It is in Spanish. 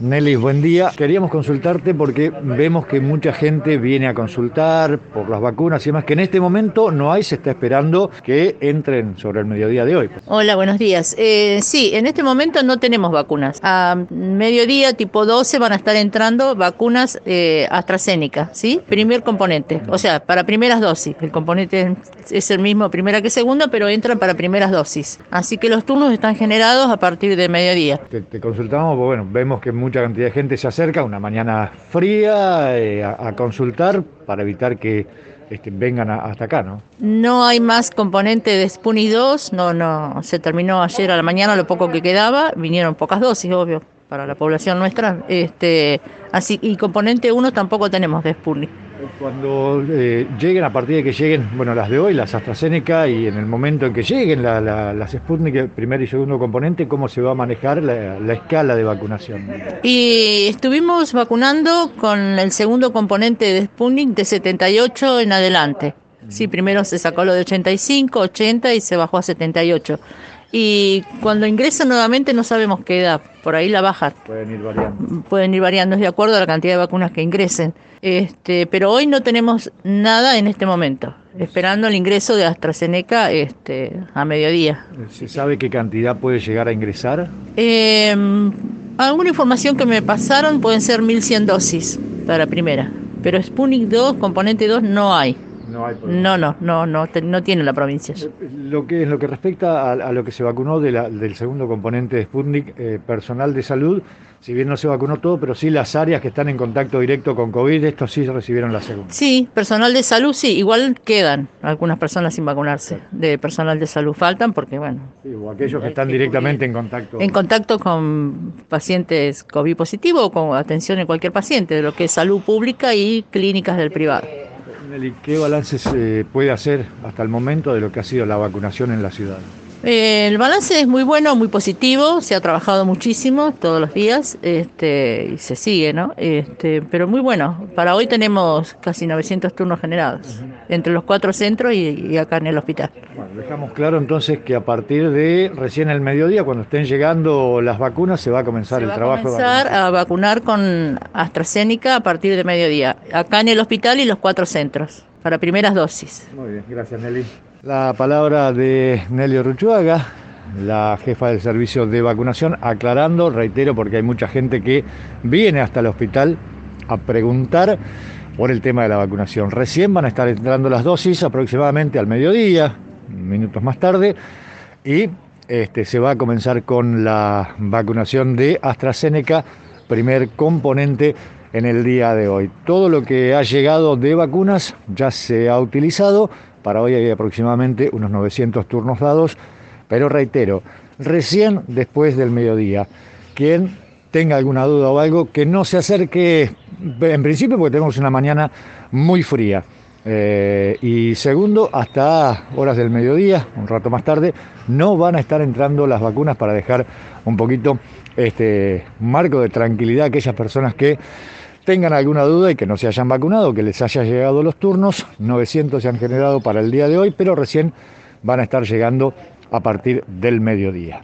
Nelly, buen día. Queríamos consultarte porque vemos que mucha gente viene a consultar por las vacunas y demás, que en este momento no hay, se está esperando que entren sobre el mediodía de hoy. Hola, buenos días. Eh, sí, en este momento no tenemos vacunas. A mediodía, tipo 12, van a estar entrando vacunas eh, AstraZeneca, ¿sí? Primer componente, o sea, para primeras dosis. El componente es el mismo primera que segunda, pero entran para primeras dosis. Así que los turnos están generados a partir de mediodía. Te, te consultamos, pues bueno, vemos que mucha cantidad de gente se acerca una mañana fría eh, a, consultar para evitar que este, vengan a, hasta acá, ¿no? No hay más componente de Sputnik 2, no, no, se terminó ayer a la mañana lo poco que quedaba, vinieron pocas dosis, obvio, para la población nuestra, este, así y componente 1 tampoco tenemos de Sputnik. Cuando eh, lleguen, a partir de que lleguen, bueno, las de hoy, las AstraZeneca, y en el momento en que lleguen la, la, las Sputnik, primer y segundo componente, ¿cómo se va a manejar la, la, escala de vacunación? Y estuvimos vacunando con el segundo componente de Sputnik de 78 en adelante. Sí, primero se sacó lo de 85, 80 y se bajó a 78 y cuando ingresan nuevamente no sabemos qué edad, por ahí la bajan. Pueden ir variando. Pueden ir variando, es de acuerdo a la cantidad de vacunas que ingresen. Este, pero hoy no tenemos nada en este momento, esperando el ingreso de AstraZeneca este, a mediodía. ¿Se sabe qué cantidad puede llegar a ingresar? Eh, alguna información que me pasaron pueden ser 1.100 dosis para primera, pero Sputnik 2, componente 2, no hay. No, hay no, no, no, no, no tiene la provincia. Lo que, en lo que respecta a, a lo que se vacunó de la, del segundo componente de Sputnik, eh, personal de salud, si bien no se vacunó todo, pero sí las áreas que están en contacto directo con COVID, estos sí recibieron la segunda. Sí, personal de salud sí, igual quedan algunas personas sin vacunarse. De personal de salud faltan porque, bueno. Sí, o aquellos que están directamente en contacto. En contacto con pacientes COVID positivo o con atención en cualquier paciente, de lo que es salud pública y clínicas del privado. Nelly, ¿qué balance se puede hacer hasta el momento de lo que ha sido la vacunación en la ciudad? El balance es muy bueno, muy positivo, se ha trabajado muchísimo todos los días este, y se sigue, ¿no? Este, pero muy bueno. Para hoy tenemos casi 900 turnos generados entre los cuatro centros y, y, acá en el hospital. Bueno, dejamos claro entonces que a partir de recién el mediodía, cuando estén llegando las vacunas, se va a comenzar se el va trabajo. A comenzar a vacunar con AstraZeneca a partir de mediodía, acá en el hospital y los cuatro centros para primeras dosis. Muy bien, gracias Nelly. La palabra de Nelly Ruchuaga, la jefa del servicio de vacunación, aclarando, reitero, porque hay mucha gente que viene hasta el hospital a preguntar por el tema de la vacunación. Recién van a estar entrando las dosis aproximadamente al mediodía, minutos más tarde, y este, se va a comenzar con la vacunación de AstraZeneca, primer componente en el día de hoy. Todo lo que ha llegado de vacunas ya se ha utilizado. Para hoy hay aproximadamente unos 900 turnos dados, pero reitero, recién después del mediodía, quien tenga alguna duda o algo, que no se acerque, en principio porque tenemos una mañana muy fría. Eh, y segundo, hasta horas del mediodía, un rato más tarde, no van a estar entrando las vacunas para dejar un poquito este marco de tranquilidad a aquellas personas que tengan alguna duda y que no se hayan vacunado, que les haya llegado los turnos, 900 se han generado para el día de hoy, pero recién van a estar llegando a partir del mediodía.